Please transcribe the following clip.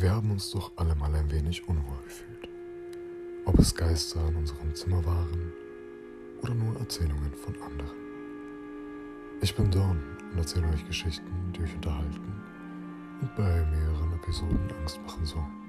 Wir haben uns doch alle mal ein wenig unwohl gefühlt. Ob es Geister in unserem Zimmer waren oder nur Erzählungen von anderen. Ich bin Dawn und erzähle euch Geschichten, die euch unterhalten und bei mehreren Episoden Angst machen sollen.